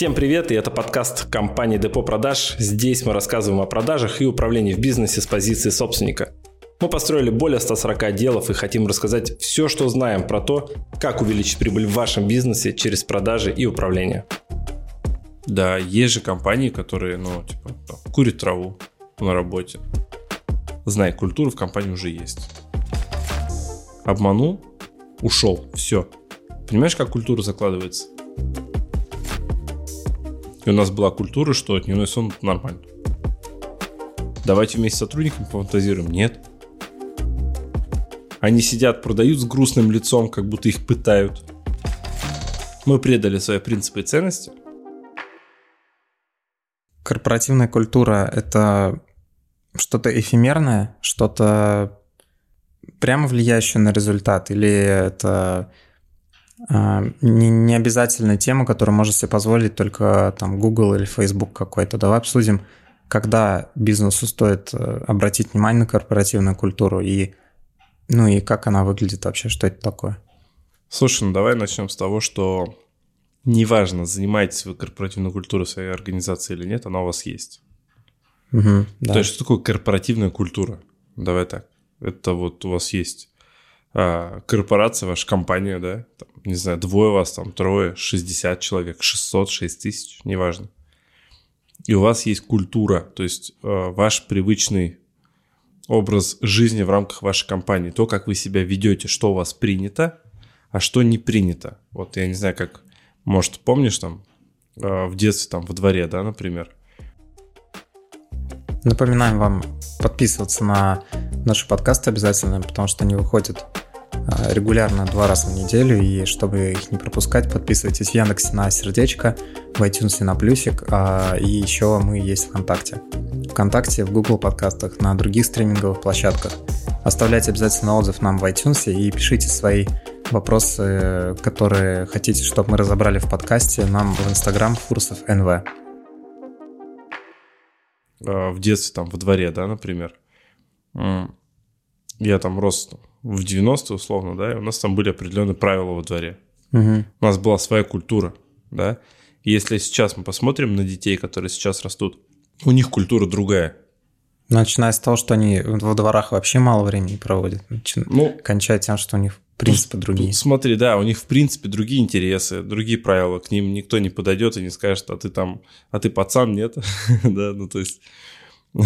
Всем привет, и это подкаст компании Депо Продаж. Здесь мы рассказываем о продажах и управлении в бизнесе с позиции собственника. Мы построили более 140 делов и хотим рассказать все, что знаем про то, как увеличить прибыль в вашем бизнесе через продажи и управление. Да, есть же компании, которые, ну, типа, там, курят траву на работе. Знай, культура в компании уже есть. Обманул, ушел, все. Понимаешь, как культура закладывается? У нас была культура, что дневной сон нормально. Давайте вместе с сотрудниками пофантазируем. Нет. Они сидят, продают с грустным лицом, как будто их пытают. Мы предали свои принципы и ценности. Корпоративная культура – это что-то эфемерное, что-то прямо влияющее на результат, или это не, не обязательно тема, которую может себе позволить только там Google или Facebook какой-то. Давай обсудим, когда бизнесу стоит э, обратить внимание на корпоративную культуру и ну и как она выглядит вообще, что это такое. Слушай, ну давай начнем с того, что неважно, занимаетесь вы корпоративной культурой своей организации или нет, она у вас есть. Угу, да. То есть что такое корпоративная культура? Давай так. Это вот у вас есть а, корпорация, ваша компания, да, там, не знаю, двое вас, там, трое, 60 человек, 600, 6 тысяч, неважно. И у вас есть культура, то есть а, ваш привычный образ жизни в рамках вашей компании, то, как вы себя ведете, что у вас принято, а что не принято. Вот я не знаю, как, может, помнишь там а, в детстве, там, во дворе, да, например, Напоминаем вам подписываться на наши подкасты обязательно, потому что они выходят регулярно два раза в неделю, и чтобы их не пропускать, подписывайтесь в Яндексе на сердечко, в iTunes на плюсик, а, и еще мы есть ВКонтакте. ВКонтакте, в Google подкастах, на других стриминговых площадках. Оставляйте обязательно отзыв нам в iTunes и пишите свои вопросы, которые хотите, чтобы мы разобрали в подкасте, нам в Instagram Фурсов НВ. А, в детстве, там, во дворе, да, например, я там рос в 90-е, условно, да, и у нас там были определенные правила во дворе. Угу. У нас была своя культура, да. И если сейчас мы посмотрим на детей, которые сейчас растут, у них культура другая. Начиная с того, что они во дворах вообще мало времени проводят, ну, кончая тем, что у них принципы другие. Смотри, да, у них в принципе другие интересы, другие правила, к ним никто не подойдет и не скажет, а ты там, а ты пацан, нет, да, ну то есть,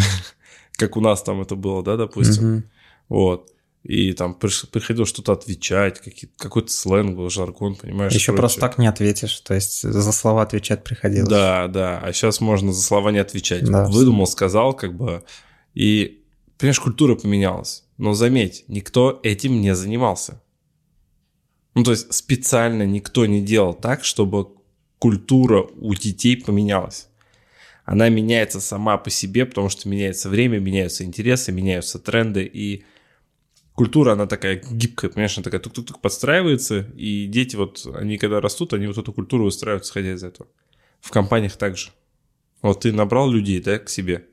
как у нас там это было, да, допустим, вот. И там приходилось что-то отвечать, какой-то сленг был, жаргон, понимаешь? Еще просто так не ответишь, то есть за слова отвечать приходилось. Да, да, а сейчас можно за слова не отвечать. Да, Выдумал, сказал, как бы, и, понимаешь, культура поменялась. Но заметь, никто этим не занимался. Ну, то есть специально никто не делал так, чтобы культура у детей поменялась. Она меняется сама по себе, потому что меняется время, меняются интересы, меняются тренды, и культура, она такая гибкая, понимаешь, она такая тук-тук-тук подстраивается, и дети вот, они когда растут, они вот эту культуру выстраивают, исходя из этого. В компаниях также. Вот ты набрал людей, да, к себе,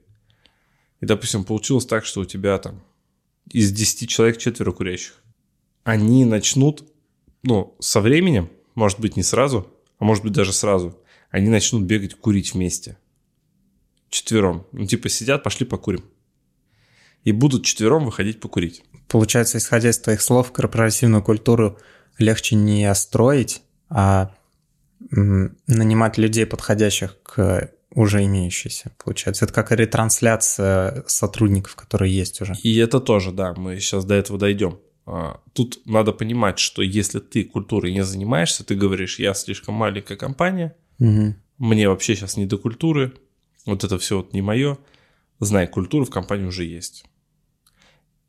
и, допустим, получилось так, что у тебя там из 10 человек четверо курящих. Они начнут ну, со временем, может быть, не сразу, а может быть, даже сразу, они начнут бегать курить вместе. Четвером. Ну, типа сидят, пошли покурим. И будут четвером выходить покурить. Получается, исходя из твоих слов, корпоративную культуру легче не строить, а нанимать людей, подходящих к уже имеющейся, получается. Это как ретрансляция сотрудников, которые есть уже. И это тоже, да, мы сейчас до этого дойдем. А, тут надо понимать, что если ты культурой не занимаешься, ты говоришь, я слишком маленькая компания, угу. мне вообще сейчас не до культуры, вот это все вот не мое. Знай, культура в компании уже есть.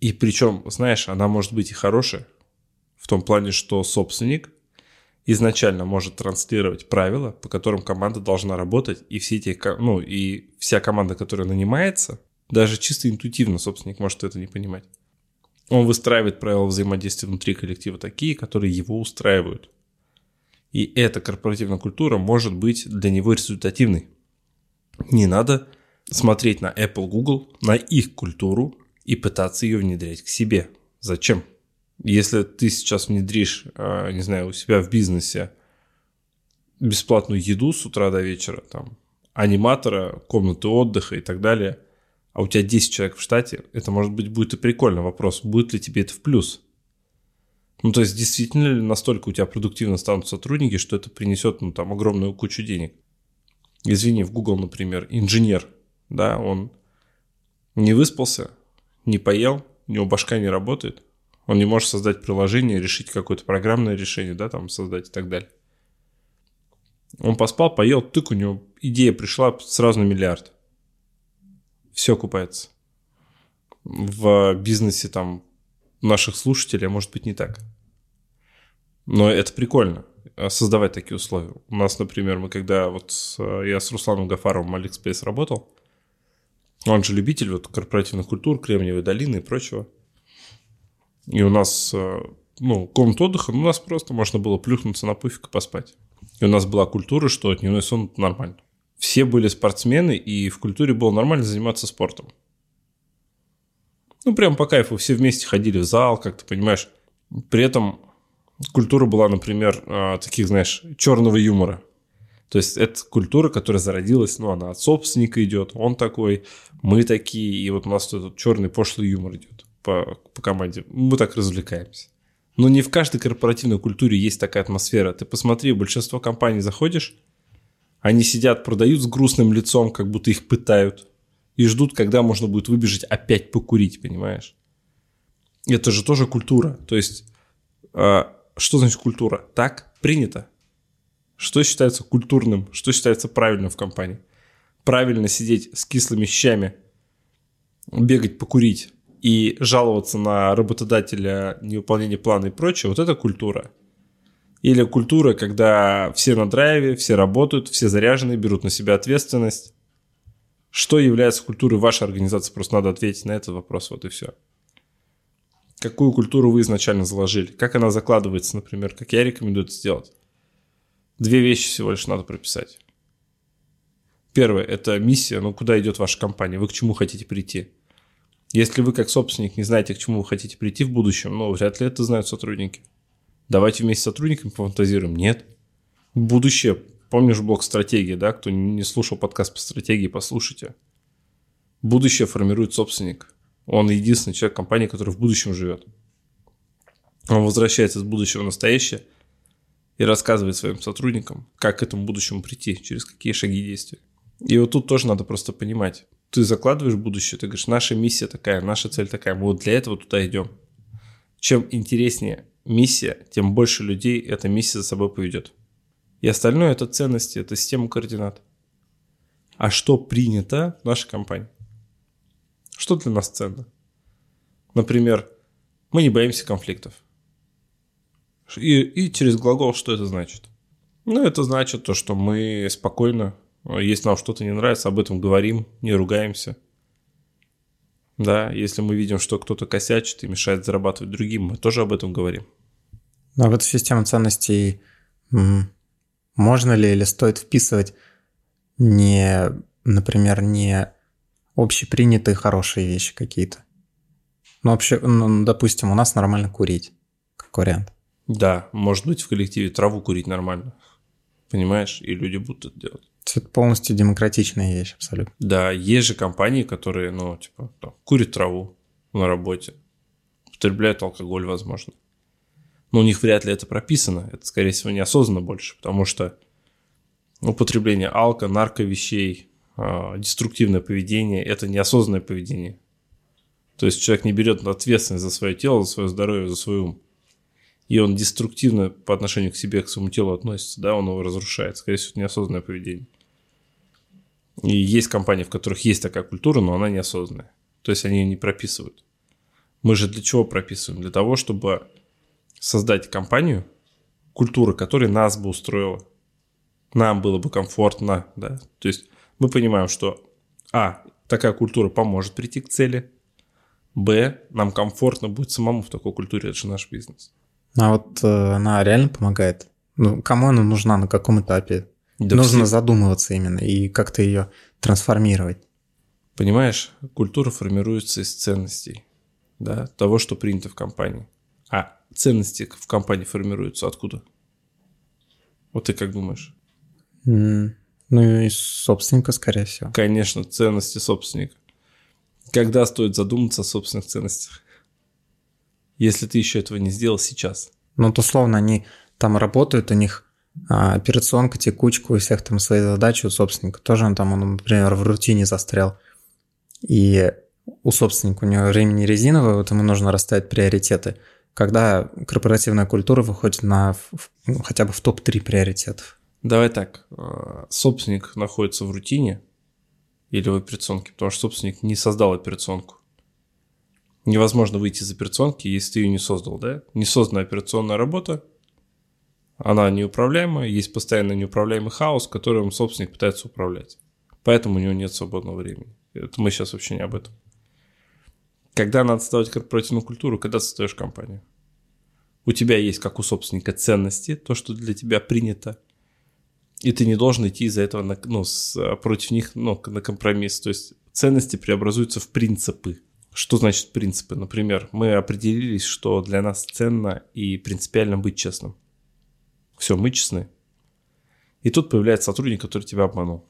И причем, знаешь, она может быть и хорошая, в том плане, что собственник изначально может транслировать правила, по которым команда должна работать, и все эти, ну, и вся команда, которая нанимается, даже чисто интуитивно собственник может это не понимать. Он выстраивает правила взаимодействия внутри коллектива такие, которые его устраивают. И эта корпоративная культура может быть для него результативной. Не надо смотреть на Apple, Google, на их культуру и пытаться ее внедрять к себе. Зачем? Если ты сейчас внедришь, а, не знаю, у себя в бизнесе бесплатную еду с утра до вечера, там, аниматора, комнаты отдыха и так далее, а у тебя 10 человек в штате, это, может быть, будет и прикольно. Вопрос, будет ли тебе это в плюс? Ну, то есть, действительно ли настолько у тебя продуктивно станут сотрудники, что это принесет, ну, там, огромную кучу денег? Извини, в Google, например, инженер, да, он не выспался, не поел, у него башка не работает, он не может создать приложение, решить какое-то программное решение, да, там создать и так далее. Он поспал, поел, тык, у него идея пришла сразу на миллиард. Все окупается. В бизнесе там наших слушателей, а может быть, не так. Но это прикольно, создавать такие условия. У нас, например, мы когда вот я с Русланом Гафаровым Алиэкспресс работал, он же любитель вот корпоративных культур, Кремниевой долины и прочего. И у нас, э, ну, комната отдыха, ну, у нас просто можно было плюхнуться на пуфик и поспать. И у нас была культура, что дневной сон нормально. Все были спортсмены, и в культуре было нормально заниматься спортом. Ну, прям по кайфу. Все вместе ходили в зал, как ты понимаешь. При этом культура была, например, э, таких, знаешь, черного юмора. То есть это культура, которая зародилась, ну, она от собственника идет, он такой, мы такие, и вот у нас тут черный пошлый юмор идет по, по команде. Мы так развлекаемся. Но не в каждой корпоративной культуре есть такая атмосфера. Ты посмотри, большинство компаний заходишь, они сидят, продают с грустным лицом, как будто их пытают, и ждут, когда можно будет выбежать опять покурить, понимаешь? Это же тоже культура. То есть, э, что значит культура? Так принято. Что считается культурным, что считается правильным в компании? Правильно сидеть с кислыми щами, бегать покурить, и жаловаться на работодателя, невыполнение плана и прочее, вот это культура. Или культура, когда все на драйве, все работают, все заряжены, берут на себя ответственность. Что является культурой вашей организации? Просто надо ответить на этот вопрос, вот и все. Какую культуру вы изначально заложили? Как она закладывается, например, как я рекомендую это сделать? Две вещи всего лишь надо прописать. Первое – это миссия, ну куда идет ваша компания, вы к чему хотите прийти – если вы как собственник не знаете, к чему вы хотите прийти в будущем, ну, вряд ли это знают сотрудники. Давайте вместе с сотрудниками пофантазируем. Нет. Будущее. Помнишь блок стратегии, да? Кто не слушал подкаст по стратегии, послушайте. Будущее формирует собственник. Он единственный человек компании, который в будущем живет. Он возвращается из будущего в настоящее и рассказывает своим сотрудникам, как к этому будущему прийти, через какие шаги действия. И вот тут тоже надо просто понимать, ты закладываешь будущее, ты говоришь, наша миссия такая, наша цель такая, мы вот для этого туда идем. Чем интереснее миссия, тем больше людей эта миссия за собой поведет. И остальное это ценности, это система координат. А что принято в нашей компании? Что для нас ценно? Например, мы не боимся конфликтов. И, и через глагол что это значит? Ну, это значит то, что мы спокойно если нам что-то не нравится, об этом говорим, не ругаемся. Да, если мы видим, что кто-то косячит и мешает зарабатывать другим, мы тоже об этом говорим. А в эту систему ценностей можно ли или стоит вписывать не, например, не общепринятые хорошие вещи какие-то? Ну, вообще, ну, допустим, у нас нормально курить, как вариант. Да, может быть, в коллективе траву курить нормально. Понимаешь? И люди будут это делать. Это полностью демократичная вещь, абсолютно. Да, есть же компании, которые, ну, типа, там, курят траву на работе, употребляют алкоголь, возможно. Но у них вряд ли это прописано. Это, скорее всего, неосознанно больше, потому что употребление алко, нарковещей, э, деструктивное поведение – это неосознанное поведение. То есть человек не берет ответственность за свое тело, за свое здоровье, за свой ум. И он деструктивно по отношению к себе, к своему телу относится, да, он его разрушает. Скорее всего, это неосознанное поведение. И есть компании, в которых есть такая культура, но она неосознанная. То есть они ее не прописывают. Мы же для чего прописываем? Для того, чтобы создать компанию, культура которой нас бы устроила. Нам было бы комфортно, да. То есть мы понимаем, что А, такая культура поможет прийти к цели. Б, нам комфортно будет самому в такой культуре, это же наш бизнес. А вот э, она реально помогает? Ну, кому она нужна, на каком этапе? Да Нужно все... задумываться именно и как-то ее трансформировать. Понимаешь, культура формируется из ценностей, да, того, что принято в компании. А ценности в компании формируются откуда? Вот ты как думаешь? Ну и собственника, скорее всего. Конечно, ценности собственника. Когда стоит задуматься о собственных ценностях? Если ты еще этого не сделал сейчас. Ну, вот условно, они там работают, у них а, операционка, текучка, у всех там свои задачи, у собственника тоже он там, он, например, в рутине застрял. И у собственника у него времени резиновое, вот ему нужно расставить приоритеты. Когда корпоративная культура выходит на ну, хотя бы в топ-3 приоритетов? Давай так. Э, собственник находится в рутине или в операционке, потому что собственник не создал операционку. Невозможно выйти из операционки, если ты ее не создал, да? Не создана операционная работа, она неуправляемая, есть постоянно неуправляемый хаос, которым собственник пытается управлять. Поэтому у него нет свободного времени. Это мы сейчас вообще не об этом. Когда надо создавать корпоративную культуру, когда создаешь компанию? У тебя есть, как у собственника, ценности, то, что для тебя принято – и ты не должен идти из-за этого на, ну, с, против них ну, на компромисс. То есть ценности преобразуются в принципы. Что значит принципы? Например, мы определились, что для нас ценно и принципиально быть честным. Все, мы честны. И тут появляется сотрудник, который тебя обманул.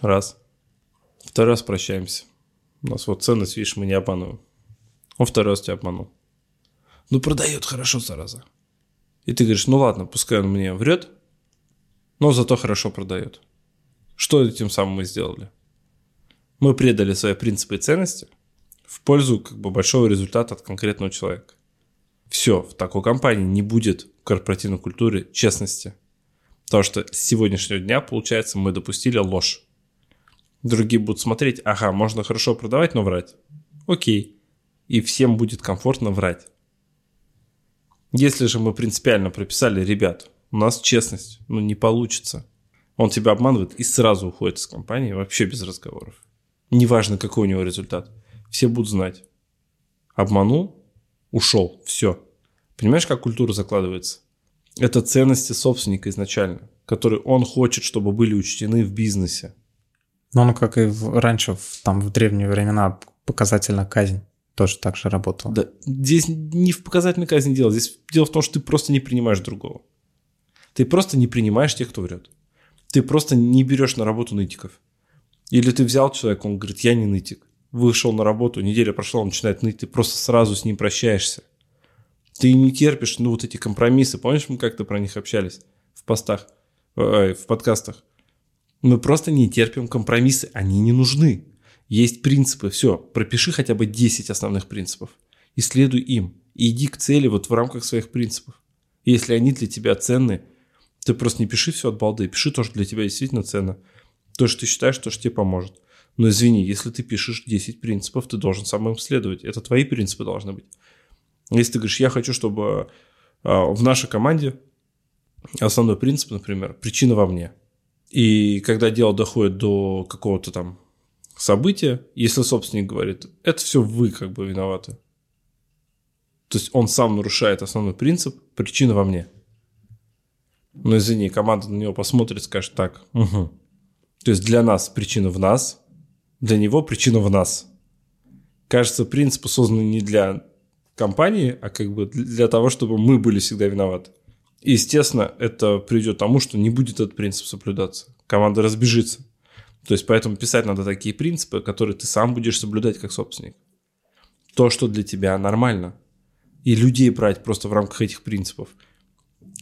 Раз. Второй раз прощаемся. У нас вот ценность, видишь, мы не обманываем. Он второй раз тебя обманул. Ну, продает хорошо, зараза. И ты говоришь, ну ладно, пускай он мне врет, но зато хорошо продает. Что этим самым мы сделали? Мы предали свои принципы и ценности в пользу как бы большого результата от конкретного человека. Все, в такой компании не будет корпоративной культуре честности. Потому что с сегодняшнего дня, получается, мы допустили ложь. Другие будут смотреть, ага, можно хорошо продавать, но врать. Окей. И всем будет комфортно врать. Если же мы принципиально прописали, ребят, у нас честность, ну не получится. Он тебя обманывает и сразу уходит из компании, вообще без разговоров. Неважно, какой у него результат. Все будут знать. Обманул, ушел, все. Понимаешь, как культура закладывается? Это ценности собственника изначально, которые он хочет, чтобы были учтены в бизнесе. Ну, ну как и в, раньше, в, там в древние времена, показательная казнь тоже так же работала. Да, здесь не в показательной казни дело. Здесь дело в том, что ты просто не принимаешь другого. Ты просто не принимаешь тех, кто врет. Ты просто не берешь на работу нытиков. Или ты взял человека, он говорит, я не нытик. Вышел на работу, неделя прошла, он начинает ныть, ты просто сразу с ним прощаешься. Ты не терпишь, ну, вот эти компромиссы. Помнишь, мы как-то про них общались в постах, э, в подкастах? Мы просто не терпим компромиссы, они не нужны. Есть принципы, все, пропиши хотя бы 10 основных принципов. И следуй им. И иди к цели вот в рамках своих принципов. Если они для тебя ценны, ты просто не пиши все от балды, пиши то, что для тебя действительно ценно. То, что ты считаешь, то, что тебе поможет. Но извини, если ты пишешь 10 принципов, ты должен сам им следовать. Это твои принципы должны быть. Если ты говоришь, я хочу, чтобы а, в нашей команде основной принцип, например, причина во мне. И когда дело доходит до какого-то там события, если собственник говорит, это все вы как бы виноваты. То есть он сам нарушает основной принцип, причина во мне. Ну, извини, команда на него посмотрит, скажет так. Угу. То есть для нас причина в нас, для него причина в нас. Кажется, принципы созданы не для компании, а как бы для того, чтобы мы были всегда виноваты. И, естественно, это приведет к тому, что не будет этот принцип соблюдаться. Команда разбежится. То есть, поэтому писать надо такие принципы, которые ты сам будешь соблюдать как собственник. То, что для тебя нормально. И людей брать просто в рамках этих принципов.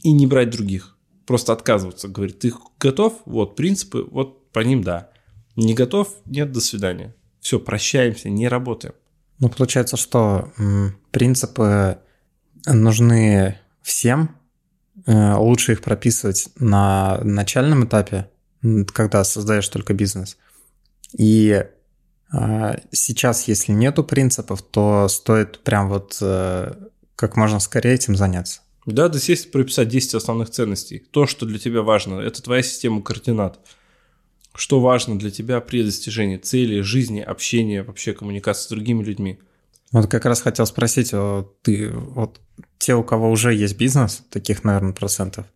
И не брать других просто отказываться. Говорит, ты готов? Вот принципы, вот по ним да. Не готов? Нет, до свидания. Все, прощаемся, не работаем. Ну, получается, что принципы нужны всем. Э, лучше их прописывать на начальном этапе, когда создаешь только бизнес. И а, сейчас, если нету принципов, то стоит прям вот э, как можно скорее этим заняться. Да, да сесть прописать 10 основных ценностей. То, что для тебя важно, это твоя система координат. Что важно для тебя при достижении цели, жизни, общения, вообще коммуникации с другими людьми. Вот как раз хотел спросить, ты вот те, у кого уже есть бизнес, таких, наверное, процентов,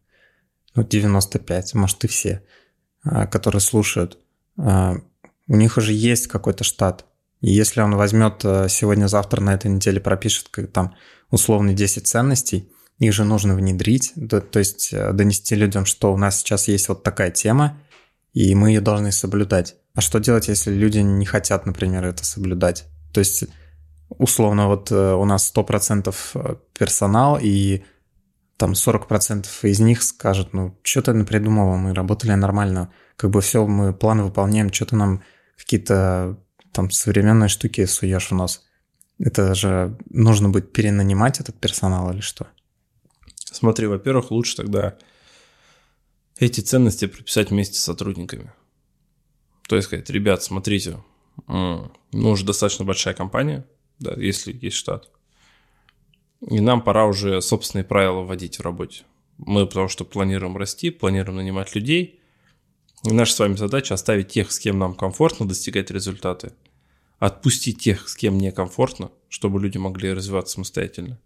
ну, 95, может, и все, а, которые слушают, а, у них уже есть какой-то штат. И если он возьмет а, сегодня-завтра на этой неделе пропишет как там условные 10 ценностей – их же нужно внедрить, то, есть донести людям, что у нас сейчас есть вот такая тема, и мы ее должны соблюдать. А что делать, если люди не хотят, например, это соблюдать? То есть, условно, вот э, у нас 100% э, персонал, и там 40% из них скажут, ну, что ты напридумывал, мы работали нормально, как бы все, мы планы выполняем, что ты нам какие-то там современные штуки суешь в нос. Это же нужно будет перенанимать этот персонал или что? Смотри, во-первых, лучше тогда эти ценности прописать вместе с сотрудниками. То есть сказать, ребят, смотрите, ну уже достаточно большая компания, да, если есть штат, и нам пора уже собственные правила вводить в работе. Мы потому что планируем расти, планируем нанимать людей. И наша с вами задача оставить тех, с кем нам комфортно достигать результаты. Отпустить тех, с кем некомфортно, чтобы люди могли развиваться самостоятельно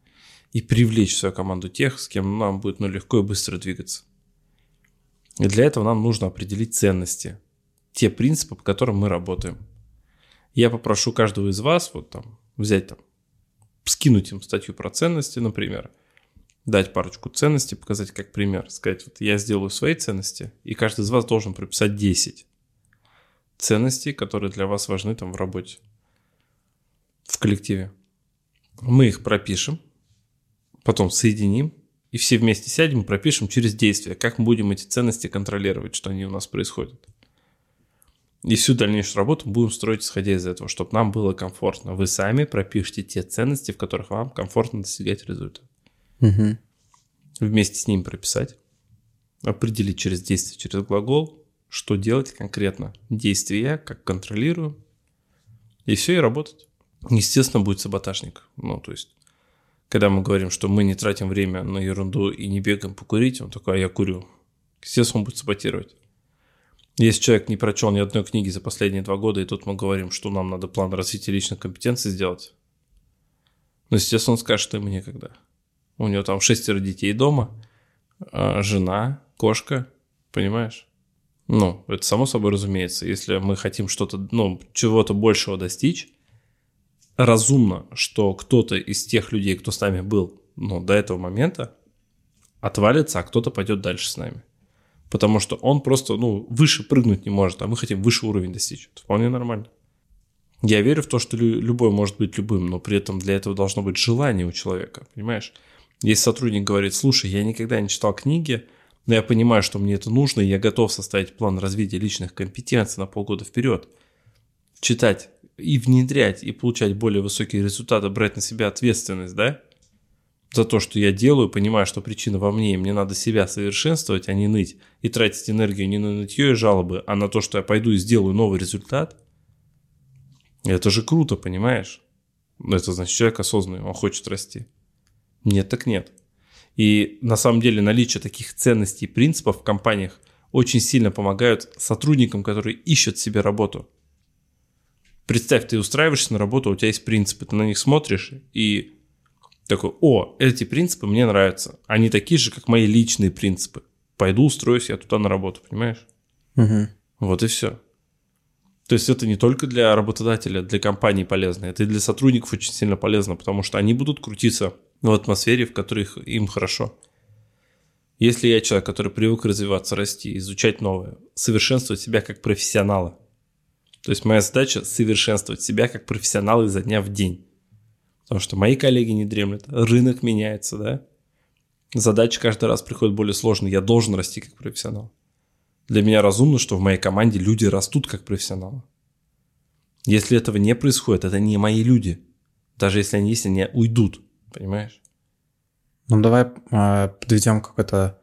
и привлечь в свою команду тех, с кем нам будет ну, легко и быстро двигаться. И для этого нам нужно определить ценности, те принципы, по которым мы работаем. Я попрошу каждого из вас вот там взять там, скинуть им статью про ценности, например, дать парочку ценностей, показать как пример, сказать, вот я сделаю свои ценности, и каждый из вас должен прописать 10 ценностей, которые для вас важны там в работе, в коллективе. Мы их пропишем, потом соединим, и все вместе сядем и пропишем через действие, как мы будем эти ценности контролировать, что они у нас происходят. И всю дальнейшую работу будем строить исходя из этого, чтобы нам было комфортно. Вы сами пропишите те ценности, в которых вам комфортно достигать результата. Угу. Вместе с ним прописать, определить через действие, через глагол, что делать конкретно. Действия, как контролируем, и все, и работать. Естественно, будет саботажник. Ну, то есть когда мы говорим, что мы не тратим время на ерунду и не бегаем покурить, он такой, а я курю. Естественно, он будет саботировать. Если человек не прочел ни одной книги за последние два года, и тут мы говорим, что нам надо план развития личных компетенций сделать, ну, естественно, он скажет, что ему некогда. У него там шестеро детей дома, а, жена, кошка, понимаешь? Ну, это само собой разумеется. Если мы хотим что-то, ну, чего-то большего достичь, разумно, что кто-то из тех людей, кто с нами был ну, до этого момента, отвалится, а кто-то пойдет дальше с нами. Потому что он просто ну, выше прыгнуть не может, а мы хотим выше уровень достичь. Это вполне нормально. Я верю в то, что любой может быть любым, но при этом для этого должно быть желание у человека, понимаешь? Если сотрудник говорит, слушай, я никогда не читал книги, но я понимаю, что мне это нужно, и я готов составить план развития личных компетенций на полгода вперед. Читать и внедрять, и получать более высокие результаты, брать на себя ответственность, да? За то, что я делаю, понимая, что причина во мне, и мне надо себя совершенствовать, а не ныть, и тратить энергию не на нытье и жалобы, а на то, что я пойду и сделаю новый результат. Это же круто, понимаешь? Это значит, человек осознанный, он хочет расти. Нет, так нет. И на самом деле наличие таких ценностей и принципов в компаниях очень сильно помогают сотрудникам, которые ищут себе работу – Представь, ты устраиваешься на работу, у тебя есть принципы, ты на них смотришь и такой, о, эти принципы мне нравятся. Они такие же, как мои личные принципы. Пойду устроюсь я туда на работу, понимаешь? Угу. Вот и все. То есть это не только для работодателя, для компании полезно, это и для сотрудников очень сильно полезно, потому что они будут крутиться в атмосфере, в которой им хорошо. Если я человек, который привык развиваться, расти, изучать новое, совершенствовать себя как профессионала – то есть моя задача совершенствовать себя как профессионал изо дня в день. Потому что мои коллеги не дремлют, рынок меняется, да. Задачи каждый раз приходят более сложные, я должен расти как профессионал. Для меня разумно, что в моей команде люди растут как профессионалы. Если этого не происходит, это не мои люди. Даже если они есть, они уйдут, понимаешь? Ну, давай э, подведем какой-то,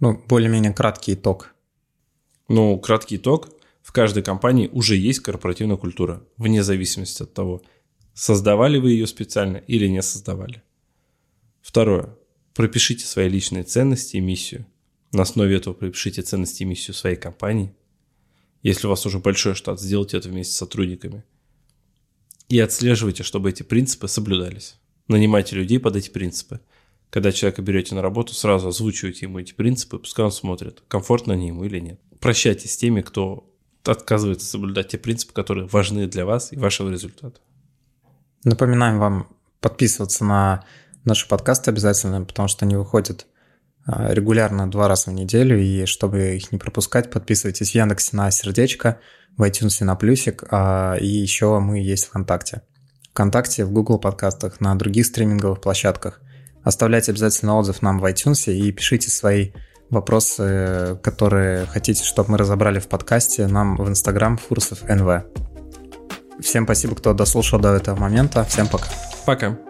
ну, более-менее краткий итог. Ну, краткий итог в каждой компании уже есть корпоративная культура, вне зависимости от того, создавали вы ее специально или не создавали. Второе. Пропишите свои личные ценности и миссию. На основе этого пропишите ценности и миссию своей компании. Если у вас уже большой штат, сделайте это вместе с сотрудниками. И отслеживайте, чтобы эти принципы соблюдались. Нанимайте людей под эти принципы. Когда человека берете на работу, сразу озвучивайте ему эти принципы, пускай он смотрит, комфортно они ему или нет. Прощайтесь с теми, кто отказывается соблюдать те принципы, которые важны для вас и вашего результата. Напоминаем вам подписываться на наши подкасты обязательно, потому что они выходят а, регулярно два раза в неделю, и чтобы их не пропускать, подписывайтесь в Яндексе на сердечко, в iTunes на плюсик, а, и еще мы есть в ВКонтакте. ВКонтакте, в Google подкастах, на других стриминговых площадках. Оставляйте обязательно отзыв нам в iTunes и пишите свои вопросы, которые хотите, чтобы мы разобрали в подкасте, нам в Instagram Фурсов НВ. Всем спасибо, кто дослушал до этого момента. Всем пока. Пока.